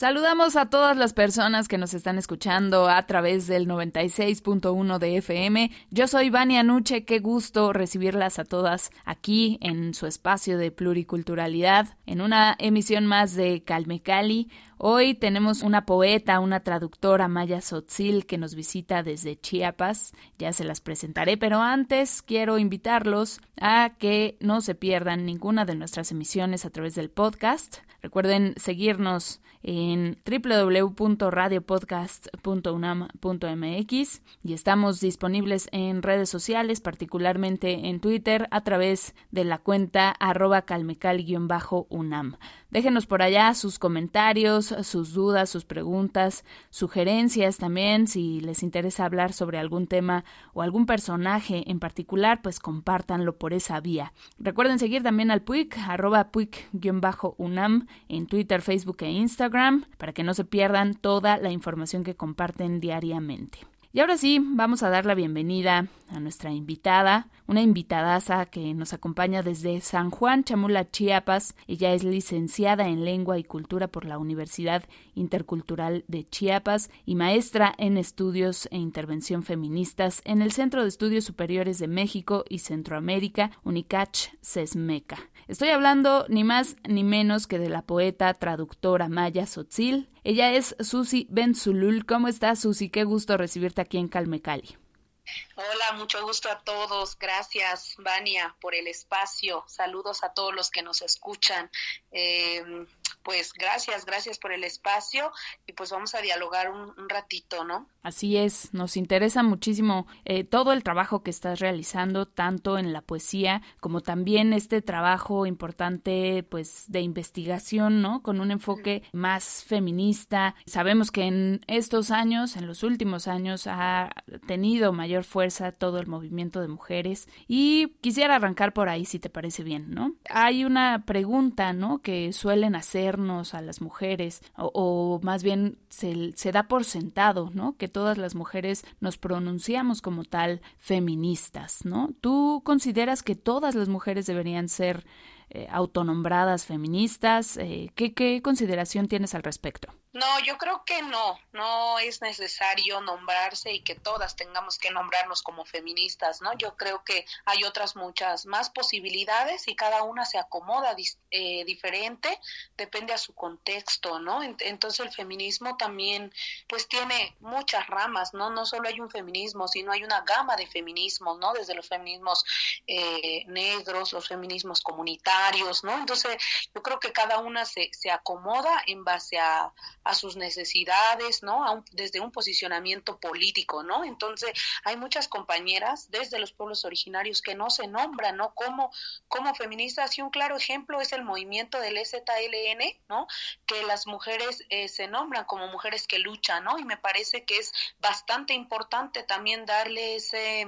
Saludamos a todas las personas que nos están escuchando a través del 96.1 de FM. Yo soy Vania Nuche, qué gusto recibirlas a todas aquí en su espacio de pluriculturalidad, en una emisión más de Calme Cali. Hoy tenemos una poeta, una traductora, Maya Sotzil, que nos visita desde Chiapas. Ya se las presentaré, pero antes quiero invitarlos a que no se pierdan ninguna de nuestras emisiones a través del podcast. Recuerden seguirnos en www.radiopodcast.unam.mx y estamos disponibles en redes sociales, particularmente en Twitter, a través de la cuenta arroba calmecal-unam. Déjenos por allá sus comentarios, sus dudas, sus preguntas, sugerencias también. Si les interesa hablar sobre algún tema o algún personaje en particular, pues compártanlo por esa vía. Recuerden seguir también al PUIC, arroba PUIC-UNAM en Twitter, Facebook e Instagram, para que no se pierdan toda la información que comparten diariamente. Y ahora sí, vamos a dar la bienvenida a nuestra invitada, una invitadaza que nos acompaña desde San Juan Chamula, Chiapas. Ella es licenciada en Lengua y Cultura por la Universidad Intercultural de Chiapas y maestra en Estudios e Intervención Feministas en el Centro de Estudios Superiores de México y Centroamérica, Unicach CESMECA. Estoy hablando ni más ni menos que de la poeta traductora Maya Sotzil. Ella es Susi Benzulul. ¿Cómo estás, Susi? Qué gusto recibirte aquí en Calmecali. Hola, mucho gusto a todos. Gracias, Vania, por el espacio. Saludos a todos los que nos escuchan. Eh, pues gracias, gracias por el espacio y pues vamos a dialogar un, ratito, ¿no? Así es, nos interesa muchísimo eh, todo el trabajo que estás realizando, tanto en la poesía como también este trabajo importante, pues, de investigación, ¿no? Con un enfoque más feminista. Sabemos que en estos años, en los últimos años, ha tenido mayor fuerza todo el movimiento de mujeres y quisiera arrancar por ahí, si te parece bien, ¿no? Hay una pregunta, ¿no? Que suelen hacer a las mujeres, o, más bien se, da por sentado, ¿no? Que todas las mujeres nos pronunciamos como tal feministas, ¿no? ¿Tú consideras que todas las mujeres deberían ser eh, autonombradas feministas? Eh, ¿qué, ¿Qué consideración tienes al respecto? No, yo creo que no, no es necesario nombrarse y que todas tengamos que nombrarnos como feministas, ¿no? Yo creo que hay otras muchas más posibilidades y cada una se acomoda eh, diferente, depende a su contexto, ¿no? Entonces el feminismo también pues tiene muchas ramas, ¿no? No solo hay un feminismo, sino hay una gama de feminismos, ¿no? Desde los feminismos eh, negros, los feminismos comunitarios, ¿no? Entonces yo creo que cada una se, se acomoda en base a a sus necesidades, ¿no? desde un posicionamiento político, ¿no? Entonces, hay muchas compañeras desde los pueblos originarios que no se nombran, ¿no? Como, como feministas y un claro ejemplo es el movimiento del ZLN, ¿no? Que las mujeres eh, se nombran como mujeres que luchan, ¿no? Y me parece que es bastante importante también darle ese,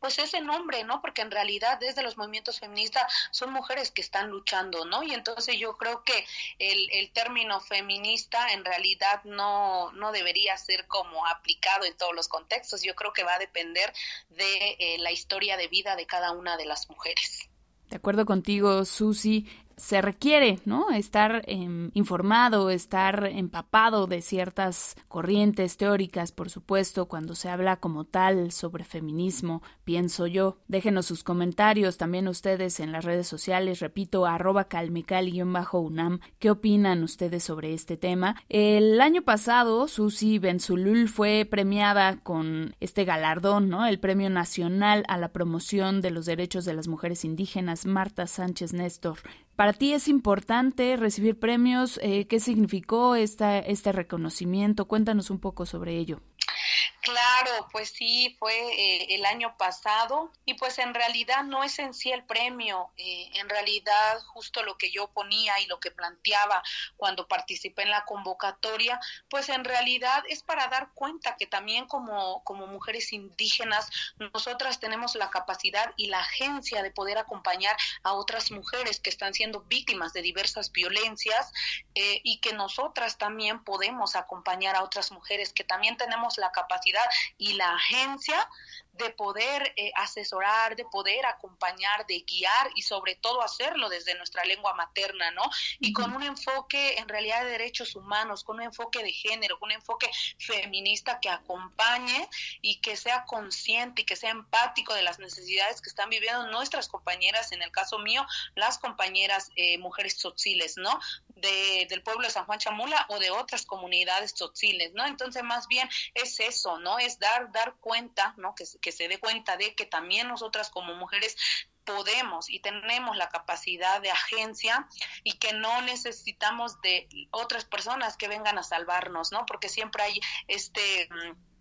pues ese nombre, ¿no? Porque en realidad desde los movimientos feministas son mujeres que están luchando, ¿no? Y entonces yo creo que el, el término feminista en realidad no, no debería ser como aplicado en todos los contextos. Yo creo que va a depender de eh, la historia de vida de cada una de las mujeres. De acuerdo contigo, Susi se requiere, ¿no? Estar em, informado, estar empapado de ciertas corrientes teóricas, por supuesto, cuando se habla como tal sobre feminismo, pienso yo. Déjenos sus comentarios también ustedes en las redes sociales, repito, arroba calmical-unam. ¿Qué opinan ustedes sobre este tema? El año pasado, Susi Benzulul fue premiada con este galardón, ¿no? El Premio Nacional a la Promoción de los Derechos de las Mujeres Indígenas, Marta Sánchez Néstor. Para ti es importante recibir premios. Eh, ¿Qué significó esta, este reconocimiento? Cuéntanos un poco sobre ello. Claro, pues sí, fue eh, el año pasado y pues en realidad no es en sí el premio, eh, en realidad justo lo que yo ponía y lo que planteaba cuando participé en la convocatoria, pues en realidad es para dar cuenta que también como, como mujeres indígenas nosotras tenemos la capacidad y la agencia de poder acompañar a otras mujeres que están siendo víctimas de diversas violencias eh, y que nosotras también podemos acompañar a otras mujeres que también tenemos la capacidad y la agencia de poder eh, asesorar, de poder acompañar, de guiar y sobre todo hacerlo desde nuestra lengua materna, ¿no? Y con un enfoque en realidad de derechos humanos, con un enfoque de género, con un enfoque feminista que acompañe y que sea consciente y que sea empático de las necesidades que están viviendo nuestras compañeras, en el caso mío, las compañeras eh, mujeres tzotziles, ¿no? De, del pueblo de San Juan Chamula o de otras comunidades tzotziles, ¿no? Entonces, más bien es eso, ¿no? Es dar, dar cuenta, ¿no? Que, que se dé cuenta de que también nosotras como mujeres podemos y tenemos la capacidad de agencia y que no necesitamos de otras personas que vengan a salvarnos, ¿no? Porque siempre hay este mm,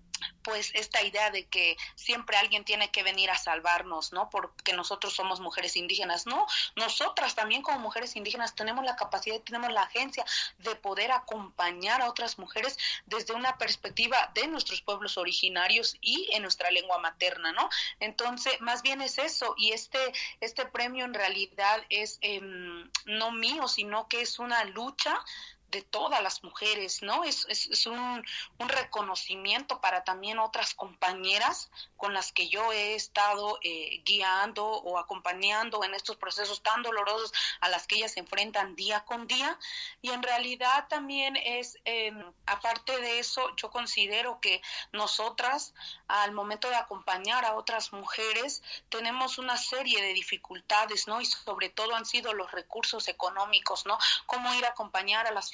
pues esta idea de que siempre alguien tiene que venir a salvarnos, ¿no? Porque nosotros somos mujeres indígenas. No, nosotras también como mujeres indígenas tenemos la capacidad, tenemos la agencia de poder acompañar a otras mujeres desde una perspectiva de nuestros pueblos originarios y en nuestra lengua materna, ¿no? Entonces, más bien es eso y este este premio en realidad es em, no mío, sino que es una lucha de todas las mujeres, ¿no? Es, es, un, un, reconocimiento para también otras compañeras con las que yo he estado eh, guiando o acompañando en estos procesos tan dolorosos a las que ellas se enfrentan día con día. Y en realidad también es, em, aparte de eso, yo considero que nosotras, al momento de acompañar a otras mujeres, tenemos una serie de dificultades, ¿no? Y sobre todo han sido los recursos económicos, ¿no? Cómo ir a acompañar a las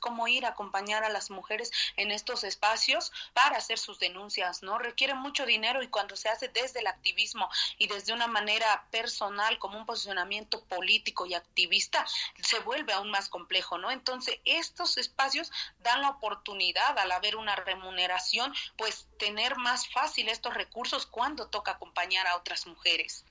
cómo ir a acompañar a las mujeres en estos espacios para hacer sus denuncias, ¿no? Requiere mucho dinero y cuando se hace desde el activismo y desde una manera personal como un posicionamiento político y activista, se vuelve aún más complejo, ¿no? Entonces, estos espacios dan la oportunidad al haber una remuneración, pues tener más fácil estos recursos cuando toca acompañar a otras mujeres.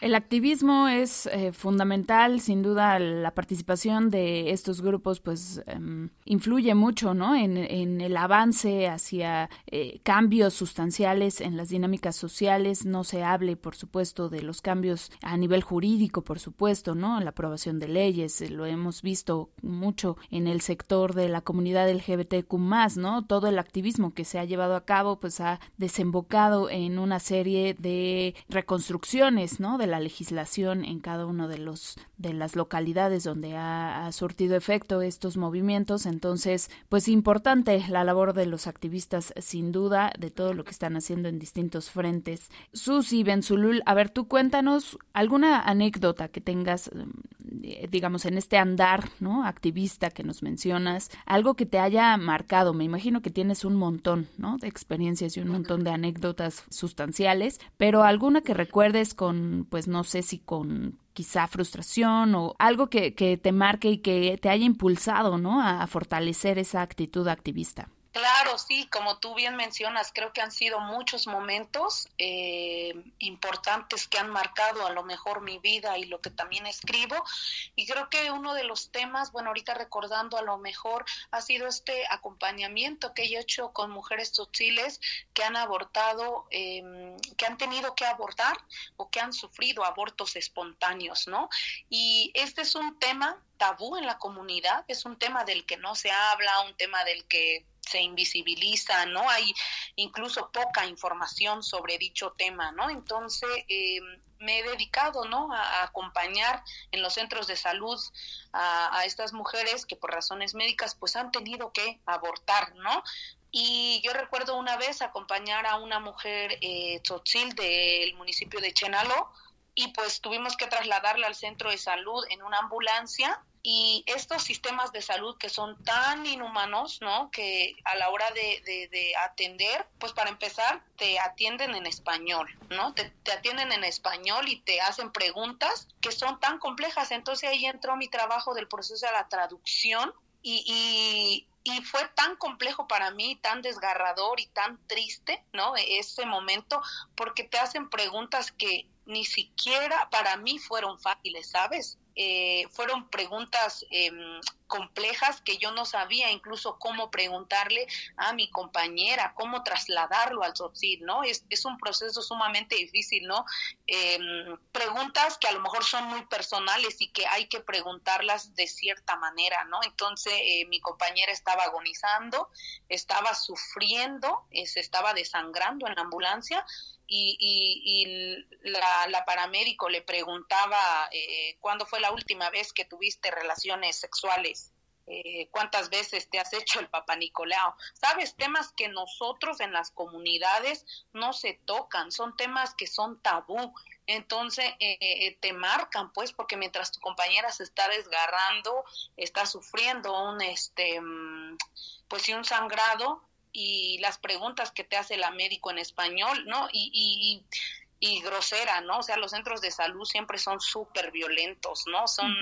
El activismo es eh, fundamental, sin duda la participación de estos grupos pues em, influye mucho ¿no? en, el avance hacia eh, cambios sustanciales en las dinámicas sociales, no se hable por supuesto de los cambios a nivel jurídico, por supuesto, ¿no? la aprobación de leyes, eh, lo hemos visto mucho en el sector de la comunidad LGBTQ+, ¿no? todo el activismo que se ha llevado a cabo pues ha desembocado en una serie de reconstrucciones, ¿no? De la legislación en cada uno de los de las localidades donde ha, surtido efecto estos movimientos. Entonces pues importante la labor de los activistas sin duda de todo lo que están haciendo en distintos frentes. Susi Benzulul a ver tú cuéntanos alguna anécdota que tengas eh, digamos en este andar no activista que nos mencionas algo que te haya marcado. Me imagino que tienes un montón no de experiencias y un montón de anécdotas sustanciales pero alguna que recuerdes con pues no sé si con quizá frustración o algo que, que te marque y que te haya impulsado, ¿no? a fortalecer esa actitud activista. Claro, sí, como tú bien mencionas, creo que han sido muchos momentos eh, importantes que han marcado a lo mejor mi vida y lo que también escribo. Y creo que uno de los temas, bueno, ahorita recordando a lo mejor, ha sido este acompañamiento que he hecho con mujeres tzotziles que han abortado, em, que han tenido que abortar o que han sufrido abortos espontáneos, ¿no? Y este es un tema tabú en la comunidad, es un tema del que no se habla, un tema del que se invisibiliza, ¿no? Hay incluso poca información sobre dicho tema, ¿no? Entonces, eh, me he dedicado, ¿no? A, acompañar en los centros de salud a, estas mujeres que por razones médicas, pues han tenido que abortar, ¿no? Y yo recuerdo una vez acompañar a una mujer eh, tzotzil del municipio de Chenalo, y pues tuvimos que trasladarla al centro de salud en una ambulancia y estos sistemas de salud que son tan inhumanos, ¿no? Que a la hora de, de, atender, pues para empezar, te atienden en español, ¿no? Te, te, atienden en español y te hacen preguntas que son tan complejas. Entonces ahí entró mi trabajo del proceso de la traducción y, y y fue tan complejo para mí, tan desgarrador y tan triste, ¿no? Ese momento, porque te hacen preguntas que ni siquiera para mí fueron fáciles, ¿sabes? Eh, fueron preguntas em, complejas que yo no sabía incluso cómo preguntarle a mi compañera, cómo trasladarlo al SOTSID, ¿no? Es, es un proceso sumamente difícil, ¿no? Em, preguntas que a lo mejor son muy personales y que hay que preguntarlas de cierta manera, ¿no? Entonces eh, mi compañera estaba agonizando, estaba sufriendo, eh, se estaba desangrando en la ambulancia y, y, la, la, paramédico le preguntaba eh, cuándo fue la última vez que tuviste relaciones sexuales, eh, cuántas veces te has hecho el papá Nicolau. Sabes, temas que nosotros en las comunidades no se tocan, son temas que son tabú. Entonces eh, te marcan, pues, porque mientras tu compañera se está desgarrando, está sufriendo un, este, mm, pues sí, un sangrado, y las preguntas que te hace la médico en español, ¿no? Y, y, y grosera, ¿no? O sea, los centros de salud siempre son súper violentos, ¿no? Son,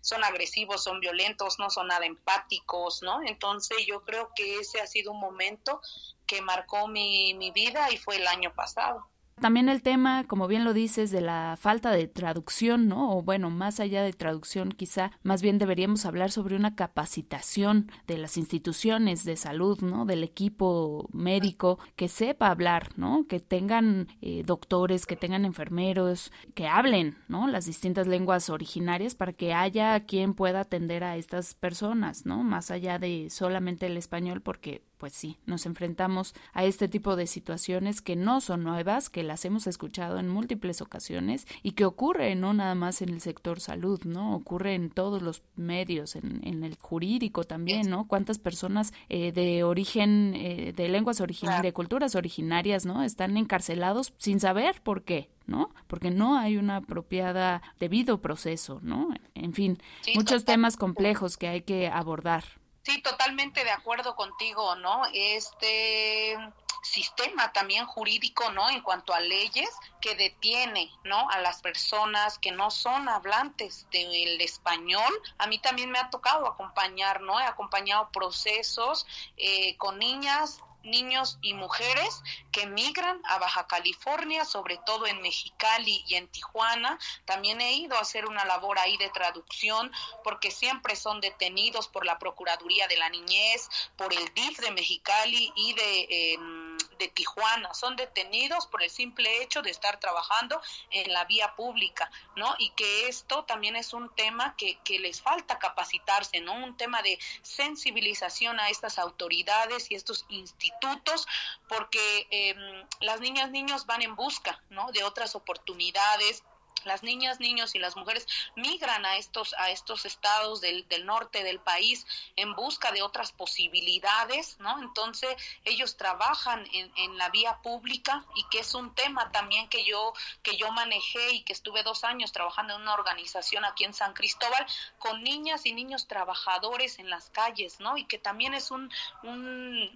son agresivos, son violentos, no son nada empáticos, ¿no? Entonces yo creo que ese ha sido un momento que marcó mi, mi vida y fue el año pasado. También el tema, como bien lo dices, de la falta de traducción, ¿no? O bueno, más allá de traducción, quizá más bien deberíamos hablar sobre una capacitación de las instituciones de salud, ¿no? Del equipo médico que sepa hablar, ¿no? Que tengan eh, doctores, que tengan enfermeros, que hablen, ¿no? Las distintas lenguas originarias para que haya quien pueda atender a estas personas, ¿no? Más allá de solamente el español, porque pues sí, nos enfrentamos a este tipo de situaciones que no son nuevas, que las hemos escuchado en múltiples ocasiones y que ocurre no nada más en el sector salud, ¿no? Ocurre en todos los medios, en, en el jurídico también, ¿no? Cuántas personas eh, de origen, eh, de lenguas originarias, de culturas originarias, ¿no? Están encarcelados sin saber por qué, ¿no? Porque no hay una apropiada debido proceso, ¿no? En fin, muchos temas complejos que hay que abordar. Sí, totalmente de acuerdo contigo, ¿no? Este sistema también jurídico, ¿no? En cuanto a leyes que detiene, ¿no? A las personas que no son hablantes del español. A mí también me ha tocado acompañar, ¿no? He acompañado procesos eh, con niñas niños y mujeres que migran a Baja California, sobre todo en Mexicali y en Tijuana. También he ido a hacer una labor ahí de traducción porque siempre son detenidos por la Procuraduría de la Niñez, por el DIF de Mexicali y de... Em, de Tijuana, son detenidos por el simple hecho de estar trabajando en la vía pública, ¿no? Y que esto también es un tema que, que les falta capacitarse, ¿no? Un tema de sensibilización a estas autoridades y estos institutos, porque em, las niñas, niños van en busca, ¿no? De otras oportunidades, las niñas, niños y las mujeres migran a estos, a estos estados del, del, norte del país en busca de otras posibilidades, ¿no? Entonces ellos trabajan en, en, la vía pública y que es un tema también que yo, que yo manejé y que estuve dos años trabajando en una organización aquí en San Cristóbal con niñas y niños trabajadores en las calles, ¿no? Y que también es un, un,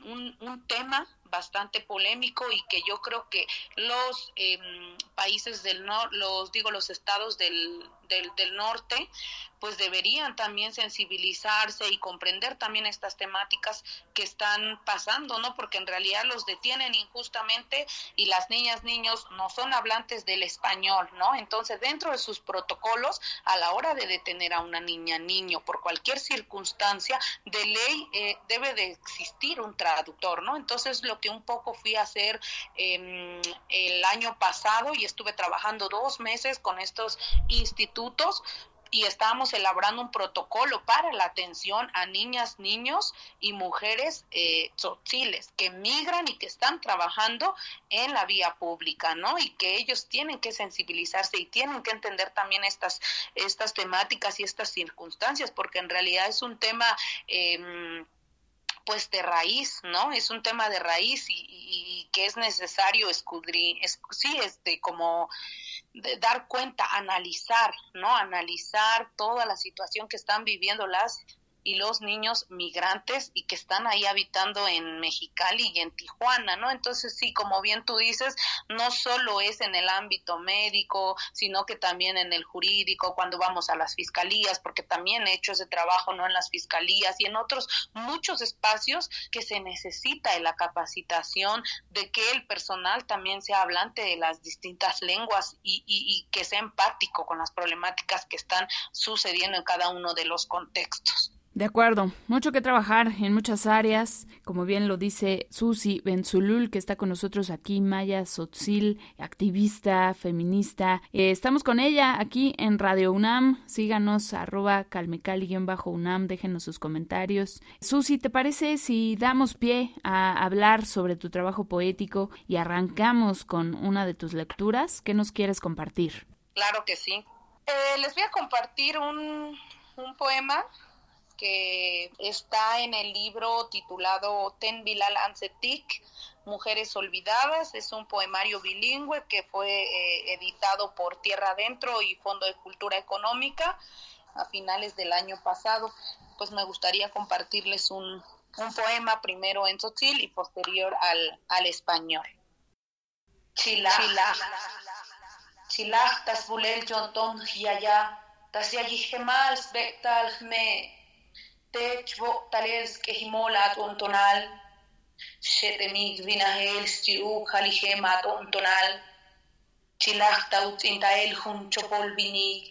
un, un tema bastante polémico y que yo creo que los eh, países del norte, los digo los estados del, del, del norte, pues deberían también sensibilizarse y comprender también estas temáticas que están pasando, ¿no? Porque en realidad los detienen injustamente y las niñas, niños no son hablantes del español, ¿no? Entonces, dentro de sus protocolos, a la hora de detener a una niña, niño, por cualquier circunstancia, de ley eh, debe de existir un traductor, ¿no? Entonces, lo que un poco fui a hacer eh, el año pasado y estuve trabajando dos meses con estos institutos y estábamos elaborando un protocolo para la atención a niñas, niños y mujeres eh, que migran y que están trabajando en la vía pública, ¿no? Y que ellos tienen que sensibilizarse y tienen que entender también estas, estas temáticas y estas circunstancias, porque en realidad es un tema... Eh, pues de raíz, ¿no? Es un tema de raíz y, y que es necesario escudrir, sí, este, como de dar cuenta, analizar, ¿no? Analizar toda la situación que están viviendo las y los niños migrantes y que están ahí habitando en Mexicali y en Tijuana, ¿no? Entonces sí, como bien tú dices, no solo es en el ámbito médico, sino que también en el jurídico, cuando vamos a las fiscalías, porque también he hecho ese trabajo, ¿no? En las fiscalías y en otros muchos espacios que se necesita en la capacitación de que el personal también sea hablante de las distintas lenguas y, y que sea empático con las problemáticas que están sucediendo en cada uno de los contextos. De acuerdo, mucho que trabajar en muchas áreas, como bien lo dice Susi Benzulul, que está con nosotros aquí, Maya Sotzil, activista, feminista. Eh, estamos con ella aquí en Radio UNAM, síganos arroba calmecali-UNAM, déjenos sus comentarios. Susi, ¿te parece si damos pie a hablar sobre tu trabajo poético y arrancamos con una de tus lecturas? ¿Qué nos quieres compartir? Claro que sí. Eh, les voy a compartir un, un poema que está en el libro titulado Ten Bilal Ansetik, Mujeres Olvidadas. Es un poemario bilingüe que fue eh, editado por Tierra Adentro y Fondo de Cultura Económica a finales del año pasado. Pues me gustaría compartirles un, un poema primero en tzotzil y posterior al, al español. Chilaj. Chilaj, tas bulel jonton yaya, tas spektal techo, talerske, himola, tontonal, shetemik, vinahel, siu, halijema tontonal, chilachta, utzintael, junchopol, vinik,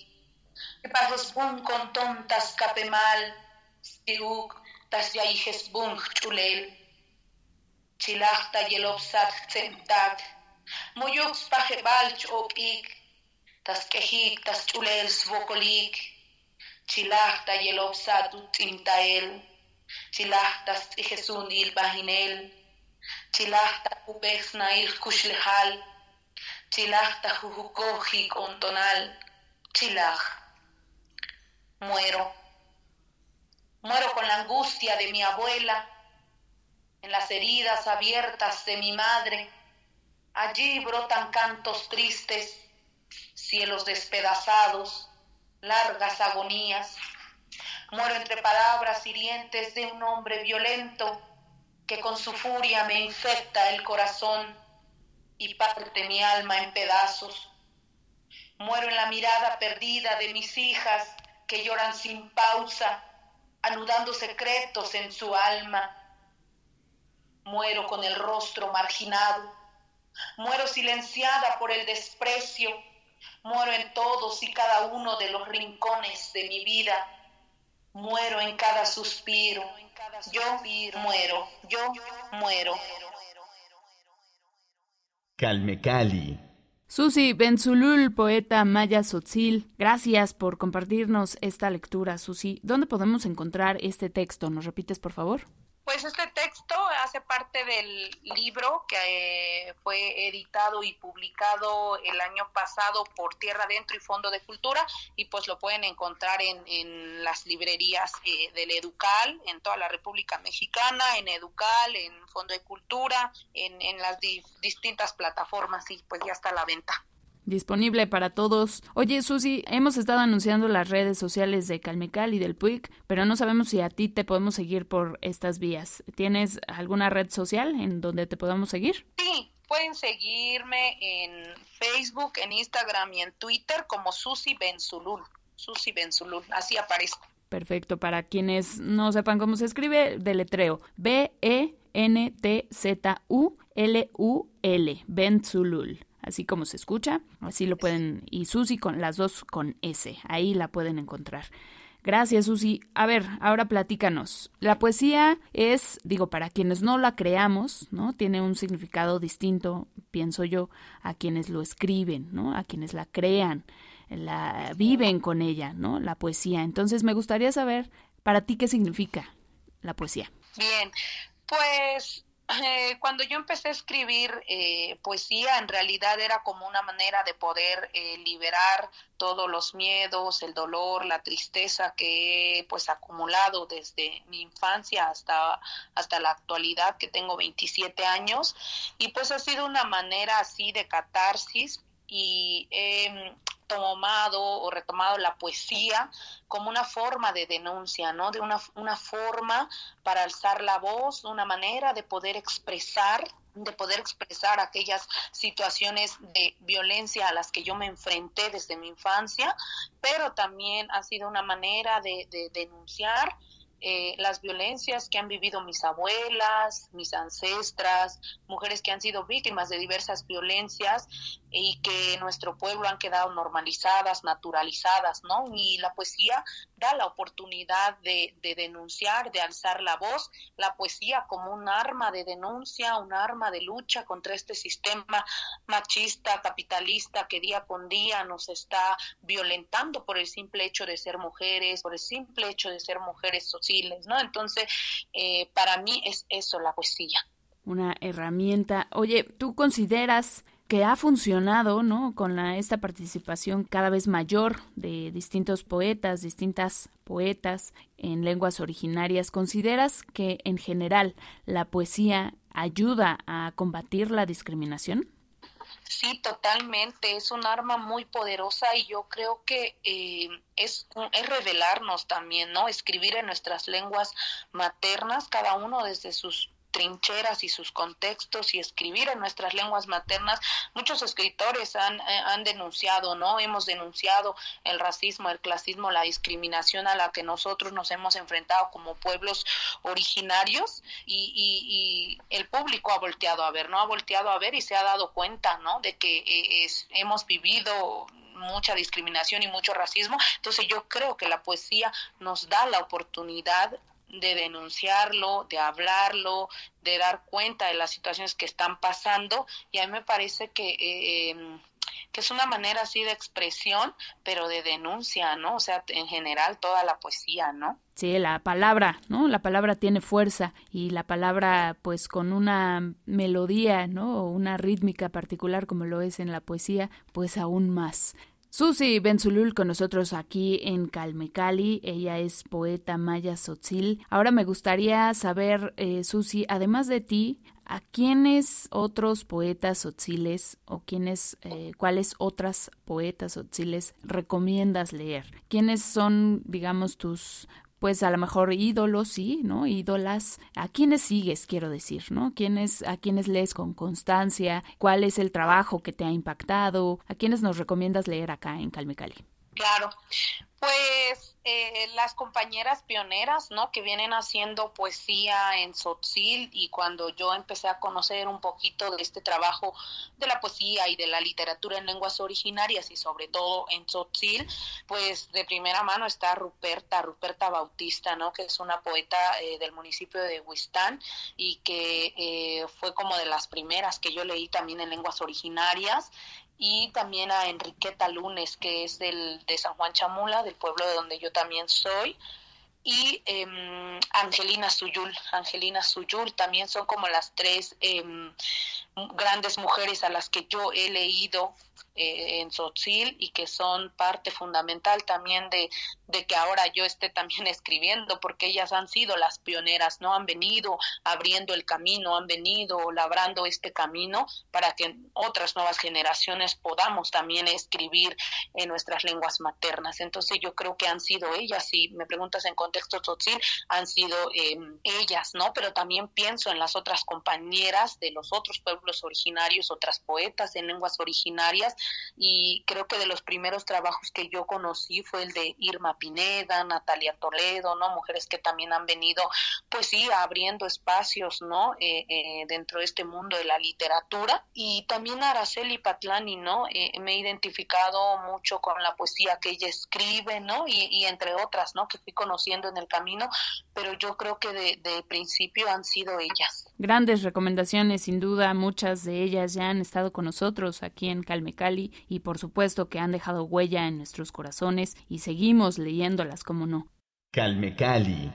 pajespun, contontas, capemal, siuk, tas yaihespun, chulel, chilachta, yelopsat, tsemtak, moyux, pajebal, chopik, tas kehik, tas chulel, svokolik, chilahta yelopsatu tintael, chilahta ijesunil bahinel, chilahta upexnail kushlehal, chilahta jujukoji contonal, chilah. Muero. Muero con la angustia de mi abuela, en las heridas abiertas de mi madre. Allí brotan cantos tristes, cielos despedazados, largas agonías. Muero entre palabras hirientes de un hombre violento que con su furia me infecta el corazón y parte mi alma en pedazos. Muero en la mirada perdida de mis hijas que lloran sin pausa, anudando secretos en su alma. Muero con el rostro marginado. Muero silenciada por el desprecio Muero en todos y cada uno de los rincones de mi vida. Muero en cada suspiro. Yo muero. Yo muero. Calme Cali. Susi Benzulul, poeta maya Sotzil, gracias por compartirnos esta lectura, Susi. ¿Dónde podemos encontrar este texto? ¿Nos repites, por favor? Pues este texto hace parte del libro que eh, fue editado y publicado el año pasado por Tierra Adentro y Fondo de Cultura y pues lo pueden encontrar en, en las librerías eh, del Educal en toda la República Mexicana, en Educal, en Fondo de Cultura, en, en las distintas plataformas y pues ya está a la venta disponible para todos. Oye, Susi, hemos estado anunciando las redes sociales de Calmecal y del PUIC, pero no sabemos si a ti te podemos seguir por estas vías. ¿Tienes alguna red social en donde te podamos seguir? Sí, pueden seguirme en Facebook, en Instagram y en Twitter como Susi Benzulul. Susi Benzulul, así aparezco. Perfecto, para quienes no sepan cómo se escribe, deletreo B-E-N-T-Z-U-L-U-L, Benzulul así como se escucha, así lo pueden, y Susi con las dos con S, ahí la pueden encontrar. Gracias, Susi. A ver, ahora platícanos. La poesía es, digo, para quienes no la creamos, ¿no? Tiene un significado distinto, pienso yo, a quienes lo escriben, ¿no? A quienes la crean, la viven con ella, ¿no? La poesía. Entonces, me gustaría saber para ti qué significa la poesía. Bien, pues eh, cuando yo empecé a escribir eh, poesía, en realidad era como una manera de poder eh, liberar todos los miedos, el dolor, la tristeza que he pues acumulado desde mi infancia hasta, hasta la actualidad, que tengo 27 años, y pues ha sido una manera así de catarsis y he retomado o retomado la poesía como una forma de denuncia, ¿no? De una, una forma para alzar la voz, una manera de poder expresar de poder expresar aquellas situaciones de violencia a las que yo me enfrenté desde mi infancia, pero también ha sido una manera de, de denunciar eh, las violencias que han vivido mis abuelas, mis ancestras, mujeres que han sido víctimas de diversas violencias y que en nuestro pueblo han quedado normalizadas, naturalizadas, ¿no? Y la poesía da la oportunidad de, de denunciar, de alzar la voz, la poesía como un arma de denuncia, un arma de lucha contra este sistema machista, capitalista que día con día nos está violentando por el simple hecho de ser mujeres, por el simple hecho de ser mujeres sociales ¿no? Entonces, eh, para mí es eso la poesía. Una herramienta. Oye, ¿tú consideras que ha funcionado, ¿no? Con la, esta participación cada vez mayor de distintos poetas, distintas poetas en lenguas originarias, ¿consideras que en general la poesía ayuda a combatir la discriminación? Sí, totalmente. Es un arma muy poderosa y yo creo que eh, es, es revelarnos también, ¿no? Escribir en nuestras lenguas maternas, cada uno desde sus trincheras y sus contextos y escribir en nuestras lenguas maternas. Muchos escritores han, eh, han denunciado, ¿no? Hemos denunciado el racismo, el clasismo, la discriminación a la que nosotros nos hemos enfrentado como pueblos originarios y, y, el público ha volteado a ver, ¿no? Ha volteado a ver y se ha dado cuenta, ¿no? De que eh, es, hemos vivido mucha discriminación y mucho racismo. Entonces yo creo que la poesía nos da la oportunidad de denunciarlo, de hablarlo, de dar cuenta de las situaciones que están pasando y a mí me parece que eh, em, que es una manera así de expresión, pero de denuncia, ¿no? O sea, en general toda la poesía, ¿no? Sí, la palabra, ¿no? La palabra tiene fuerza y la palabra, pues con una melodía, ¿no? O una rítmica particular como lo es en la poesía, pues aún más. Susi Benzulul con nosotros aquí en Calmecali. Ella es poeta maya sotzil. Ahora me gustaría saber, eh, Susi, además de ti, ¿a quiénes otros poetas sotziles o quiénes, eh, cuáles otras poetas sotziles recomiendas leer? ¿Quiénes son, digamos, tus pues a lo mejor ídolos, sí, ¿no? Ídolas. ¿A quiénes sigues, quiero decir, ¿no? ¿Quiénes, ¿A quiénes lees con constancia? ¿Cuál es el trabajo que te ha impactado? ¿A quiénes nos recomiendas leer acá en Calmecali? Claro, pues eh, las compañeras pioneras, ¿no? Que vienen haciendo poesía en Sotzil y cuando yo empecé a conocer un poquito de este trabajo de la poesía y de la literatura en lenguas originarias y sobre todo en Sotzil, pues de primera mano está Ruperta, Ruperta Bautista, ¿no? Que es una poeta eh, del municipio de Huistán y que eh, fue como de las primeras que yo leí también en lenguas originarias y también a Enriqueta Lunes, que es del, de San Juan Chamula, del pueblo de donde yo también soy, y eh, Angelina Suyul. Angelina Suyul también son como las tres eh, grandes mujeres a las que yo he leído eh, en Sotzil y que son parte fundamental también de, de que ahora yo esté también escribiendo, porque ellas han sido las pioneras, ¿no? Han venido abriendo el camino, han venido labrando este camino para que otras nuevas generaciones podamos también escribir en nuestras lenguas maternas. Entonces yo creo que han sido ellas, si me preguntas en contexto Sotzil, han sido eh, ellas, ¿no? Pero también pienso en las otras compañeras de los otros pueblos originarios, otras poetas en lenguas originarias, y creo que de los primeros trabajos que yo conocí fue el de Irma Pineda, Natalia Toledo, ¿no? Mujeres que también han venido, pues sí, abriendo espacios, ¿no? Eh, eh, dentro de este mundo de la literatura y también Araceli Patlani, ¿no? Eh, me he identificado mucho con la poesía que ella escribe, ¿no? Y, entre otras, ¿no? Que fui conociendo en el camino, pero yo creo que de principio han sido ellas. Grandes recomendaciones, sin duda, muchas de ellas ya han estado con nosotros aquí en Calmecal y por supuesto que han dejado huella en nuestros corazones y seguimos leyéndolas, como no. Calme Cali.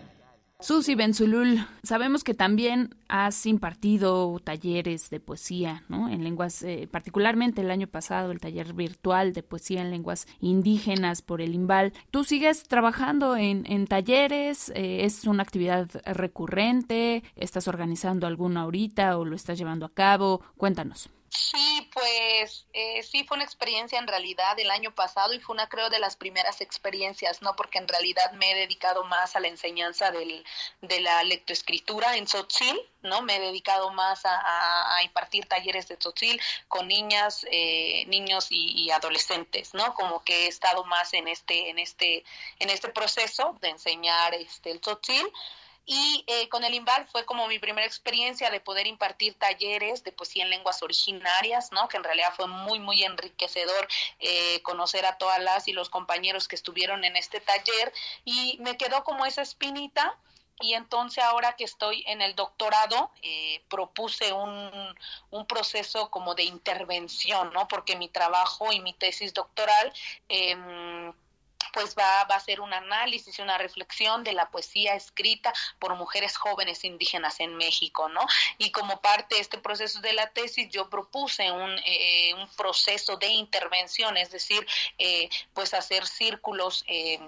Susi Benzulul, sabemos que también has impartido talleres de poesía, ¿no? En lenguas, eh, particularmente el año pasado, el taller virtual de poesía en lenguas indígenas por el IMBAL. ¿Tú sigues trabajando en, en talleres? Eh, ¿Es una actividad recurrente? ¿Estás organizando alguna ahorita o lo estás llevando a cabo? Cuéntanos. Sí, pues eh, sí fue una experiencia en realidad el año pasado y fue una creo de las primeras experiencias, ¿no? Porque en realidad me he dedicado más a la enseñanza del, de la lectoescritura en Tzotzil, ¿no? Me he dedicado más a, impartir talleres de Tzotzil con niñas, eh, niños y, adolescentes, ¿no? Como que he estado más en este, en este, en este proceso de enseñar este, el Tzotzil. Y eh, con el IMBAL fue como mi primera experiencia de poder impartir talleres de poesía en lenguas originarias, ¿no? Que en realidad fue muy, muy enriquecedor eh, conocer a todas las y los compañeros que estuvieron en este taller y me quedó como esa espinita y entonces ahora que estoy en el doctorado eh, propuse un, un, proceso como de intervención, ¿no? Porque mi trabajo y mi tesis doctoral eh, pues va, va a ser un análisis y una reflexión de la poesía escrita por mujeres jóvenes indígenas en México, ¿no? Y como parte de este proceso de la tesis, yo propuse un, eh, un proceso de intervención, es decir, eh, pues hacer círculos eh,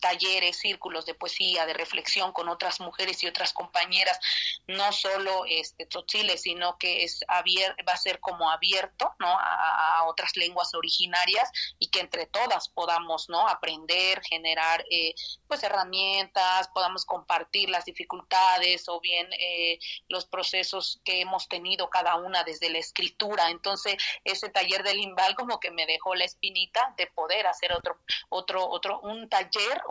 talleres, círculos de poesía, de reflexión con otras mujeres y otras compañeras, no solo este Tzotzile, sino que es va a ser como abierto, ¿no? A, otras lenguas originarias y que entre todas podamos, ¿no? Aprender, generar, eh, pues herramientas, podamos compartir las dificultades o bien eh, los procesos que hemos tenido cada una desde la escritura. Entonces, ese taller del Limbal como que me dejó la espinita de poder hacer otro, otro, otro, un taller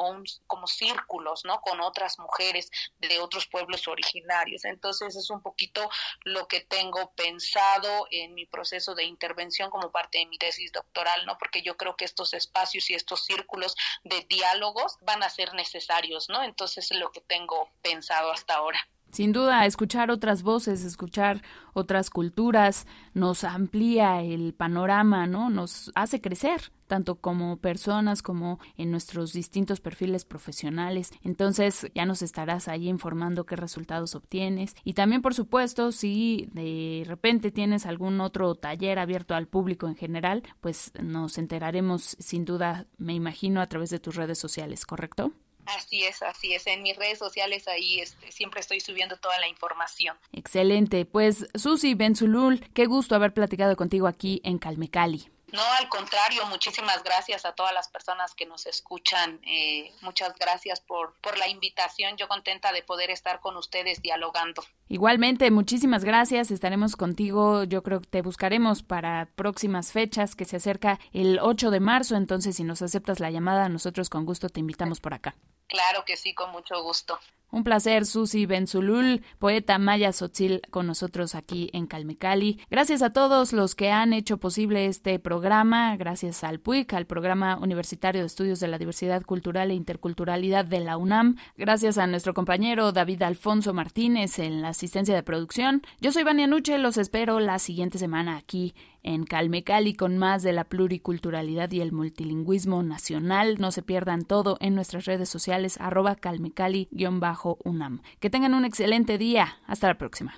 como círculos, ¿no? Con otras mujeres de otros pueblos originarios. Entonces es un poquito lo que tengo pensado en mi proceso de intervención como parte de mi tesis doctoral, ¿no? Porque yo creo que estos espacios y estos círculos de diálogos van a ser necesarios, ¿no? Entonces es lo que tengo pensado hasta ahora. Sin duda, escuchar otras voces, escuchar otras culturas, nos amplía el panorama, ¿no? Nos hace crecer, tanto como personas como en nuestros distintos perfiles profesionales. Entonces, ya nos estarás ahí informando qué resultados obtienes. Y también, por supuesto, si de repente tienes algún otro taller abierto al público en general, pues nos enteraremos sin duda, me imagino, a través de tus redes sociales, ¿correcto? Así es, así es. En mis redes sociales ahí este, siempre estoy subiendo toda la información. Excelente. Pues Susi Benzulul, qué gusto haber platicado contigo aquí en Calmecali. No, al contrario, muchísimas gracias a todas las personas que nos escuchan. Eh, muchas gracias por, por la invitación. Yo contenta de poder estar con ustedes dialogando. Igualmente, muchísimas gracias. Estaremos contigo. Yo creo que te buscaremos para próximas fechas que se acerca el 8 de marzo. Entonces, si nos aceptas la llamada, nosotros con gusto te invitamos por acá. Claro que sí, con mucho gusto. Un placer, Susi Benzulul, poeta maya sotzil, con nosotros aquí en Calmecali. Gracias a todos los que han hecho posible este programa, gracias al PUIC, al Programa Universitario de Estudios de la Diversidad Cultural e Interculturalidad de la UNAM, gracias a nuestro compañero David Alfonso Martínez en la asistencia de producción. Yo soy Vania Nuche, los espero la siguiente semana aquí en Calmecali con más de la pluriculturalidad y el multilingüismo nacional. No se pierdan todo en nuestras redes sociales arroba calmecali-unam. Que tengan un excelente día. Hasta la próxima.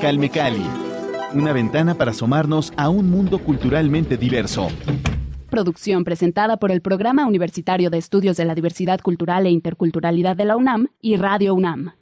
Calmecali, una ventana para asomarnos a un mundo culturalmente diverso. Producción presentada por el Programa Universitario de Estudios de la Diversidad Cultural e Interculturalidad de la UNAM y Radio UNAM.